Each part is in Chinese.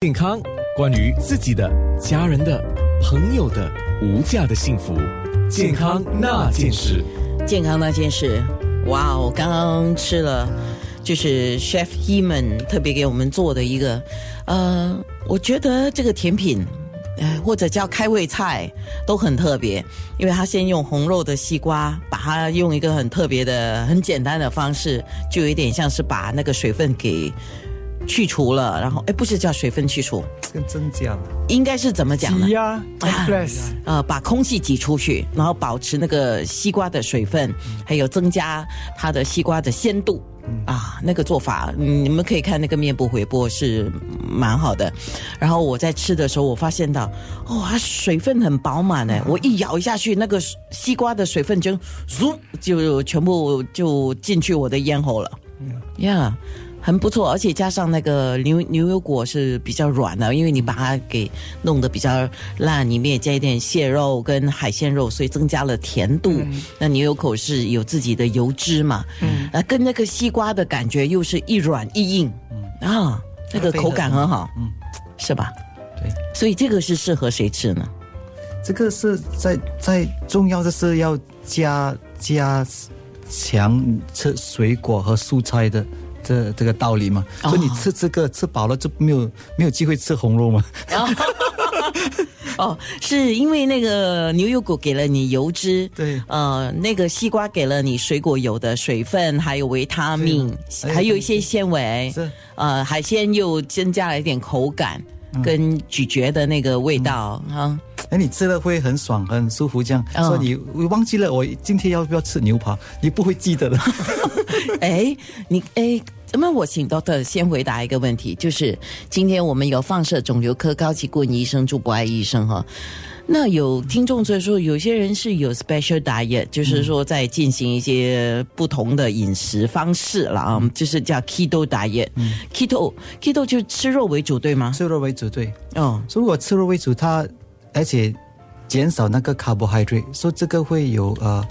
健康，关于自己的、家人的、朋友的无价的幸福，健康那件事。健康那件事，哇哦！刚刚吃了，就是 Chef Heman 特别给我们做的一个，呃，我觉得这个甜品，或者叫开胃菜都很特别，因为他先用红肉的西瓜，把它用一个很特别的、很简单的方式，就有点像是把那个水分给去除了，然后哎，不是叫水分去除，跟增加的应该是怎么讲呢？挤呀，express，呃，把空气挤出去，然后保持那个西瓜的水分，还有增加它的西瓜的鲜度。啊，那个做法，嗯你们可以看那个面部回波是蛮好的。然后我在吃的时候，我发现到，哦，它水分很饱满哎，我一咬下去，那个西瓜的水分就，嗖就全部就进去我的咽喉了。呀、很不错，而且加上那个牛牛油果是比较软的，因为你把它给弄得比较烂，里面也加一点蟹肉跟海鲜肉，所以增加了甜度。那牛油果是有自己的油脂嘛，嗯，啊，跟那个西瓜的感觉又是一软一硬，啊，那个口感很好，嗯，是吧？对，所以这个是适合谁吃呢？这个是在在重要的是要加加强吃水果和蔬菜的这这个道理嘛。哦。所以你吃这个吃饱了就没有没有机会吃红肉嘛。哦，是因为那个牛油果给了你油脂，对。呃，那个西瓜给了你水果有的水分，还有维他命，对。还有一些纤维是，呃，海鲜又增加了一点口感。跟咀嚼的那个味道啊，哎，你吃了会很爽很舒服，这样。哦所以你我忘记了我今天要不要吃牛扒，你不会记得的。哎，你哎，那么我请 Doctor 先回答一个问题，就是今天我们有放射肿瘤科高级顾问医生朱博爱医生哈。那有听众就说，有些人是有 special diet，就是说在进行一些不同的饮食方式了啊，就是叫 keto diet。keto keto 就是吃肉为主，对吗？吃肉为主，对。哦，如果吃肉为主，它而且减少那个 carbohydrate，所以这个会有呃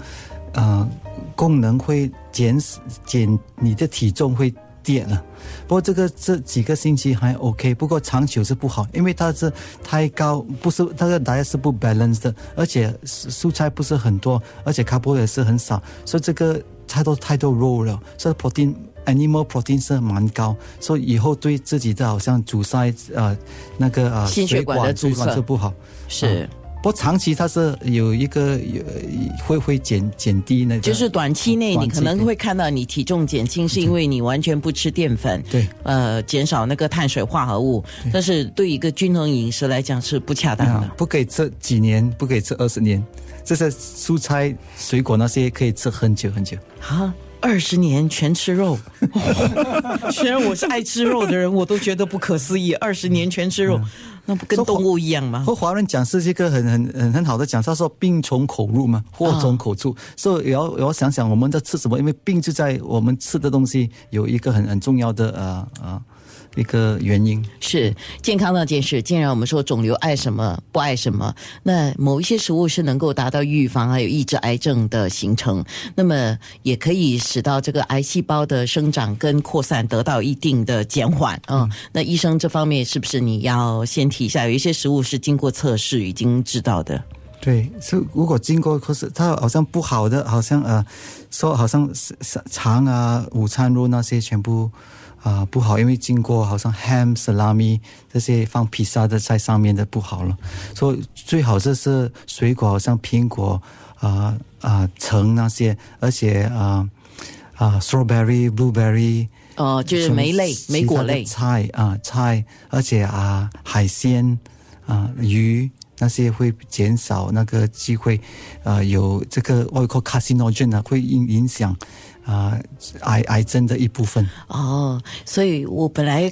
呃功能会减减你的体重会跌了。不过这个这几个星期还 OK，不过长久是不好，因为它是太高，不是它的 diet 是不 balance 的，而且蔬菜不是很多，而且 carbo 也是很少，所以这个太多太多肉了，所以 protein。Animal protein 是蛮高，所以以后对自己的好像阻塞呃那个呃心血管的阻塞是不好。是，不过长期它是有一个有会会减减低那个，就是短期内你可能会看到你体重减轻，是因为你完全不吃淀粉。对呃，减少那个碳水化合物，但是对一个均衡饮食来讲是不恰当的啊。不可以吃几年，不可以吃二十年。这些蔬菜、水果那些可以吃很久很久。啊，二十年全吃肉，虽然我是爱吃肉的人，我都觉得不可思议。二十年全吃肉，那不跟动物一样吗？和华人讲是一个很很很很好的讲，他说病从口入嘛，祸从口出，所以也要也要想想我们在吃什么，因为病就在我们吃的东西有一个很很重要的呃呃一个原因。是健康那件事。既然我们说肿瘤爱什么不爱什么，那某一些食物是能够达到预防还有抑制癌症的形成，那么也可以使到这个癌细胞的生长跟扩散得到一定的减缓啊、那医生这方面是不是你要先提一下？有一些食物是经过测试已经知道的。对，是如果经过，可是它好像不好的，好像呃，说好像是是肠啊、午餐肉那些全部啊、不好，因为经过好像 ham、salami 这些放披萨的在上面的不好了，所以最好这是水果，好像苹果啊啊、橙那些，而且啊啊、strawberry、blueberry。哦、就是莓类、什么莓果类菜啊菜，而且啊海鲜啊鱼那些会减少那个机会，啊有这个外国 carcinogen 啊会影影响啊癌癌症的一部分。哦，所以我本来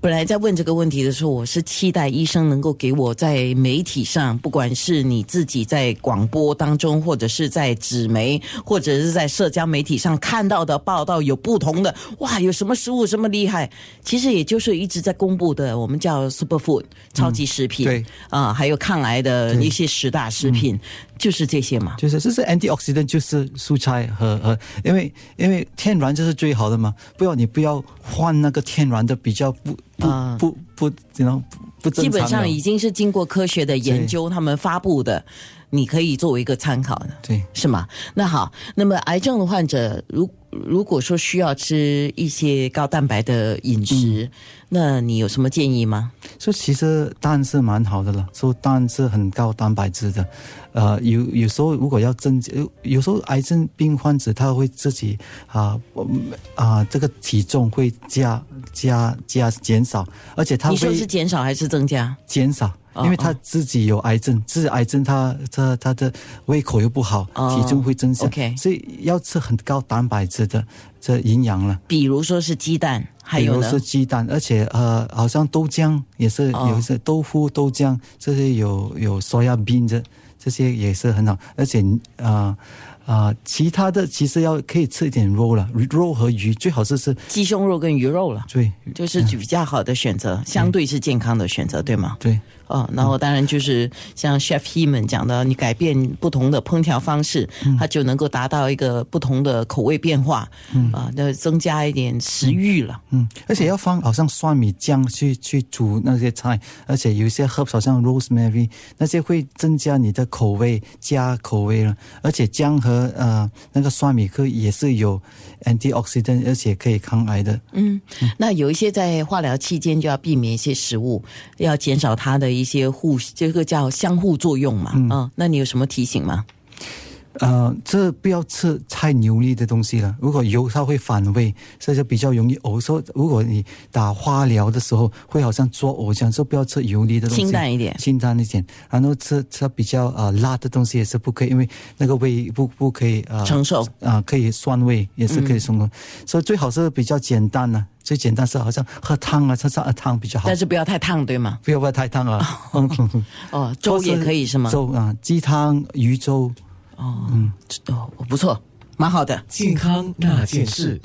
本来在问这个问题的时候，我是期待医生能够给我在媒体上，不管是你自己在广播当中，或者是在纸媒，或者是在社交媒体上看到的报道有不同的。哇，有什么食物这么厉害？其实也就是一直在公布的，我们叫 super food 超级食品，对啊、还有抗癌的一些十大食品。就是这些嘛。就是这是 antioxidant，就是蔬菜和和，因为因为天然就是最好的嘛，不要你不要换那个天然的比较不不、啊。不不基本上已经是经过科学的研究，他们发布的，你可以作为一个参考的。对。是吗？那好，那么癌症的患者，如如果说需要吃一些高蛋白的饮食，嗯那你有什么建议吗？所以其实蛋是蛮好的了，说蛋是很高蛋白质的，呃，有有时候如果要增加，有有时候癌症病患者他会自己啊啊、这个体重会加加加减少，而且他你说是会减少还是增加？减少，哦因为他自己有癌症，自己癌症他他他的胃口又不好，哦体重会增加所以要吃很高蛋白质的这营养了。比如说是鸡蛋，还有呢？比如是？鸡蛋，而且呃，好像豆浆也是哦。有一些豆腐、豆浆这些有有 soya bean 这这些也是很好，而且啊啊、其他的其实要可以吃一点肉了，肉和鱼最好是吃鸡胸肉跟鱼肉了，对。就是比较好的选择，相对是健康的选择，对吗？对哦，然后当然就是像 Chef Heman 讲的，你改变不同的烹调方式，它就能够达到一个不同的口味变化，啊，那增加一点食欲了。嗯，而且要放好像蒜米酱去去煮那些菜，而且有一些 herbs 好像 rosemary 那些会增加你的口味，加口味了。而且姜和呃那个蒜米可也是有 antioxidant，而且可以抗癌的。嗯，那有一些在化疗期间就要避免一些食物，要减少它的一些互，这个叫相互作用嘛。嗯、那你有什么提醒吗？呃，这不要吃太油腻的东西了。如果油，它会反胃，所以就比较容易呕。说如果你打化疗的时候，会好像作呕这样，就不要吃油腻的东西，清淡一点清淡一点。然后吃吃比较呃辣的东西也是不可以，因为那个胃不不可以呃承受啊、可以酸味也是可以松、所以最好是比较简单呢、最简单是好像喝汤啊，吃上汤比较好但，是不要太烫，对吗？不要不要太烫啊。哦，粥也可以是吗？粥啊，鸡汤、鱼粥。哦，嗯，哦不错，蛮好的。健康那件事。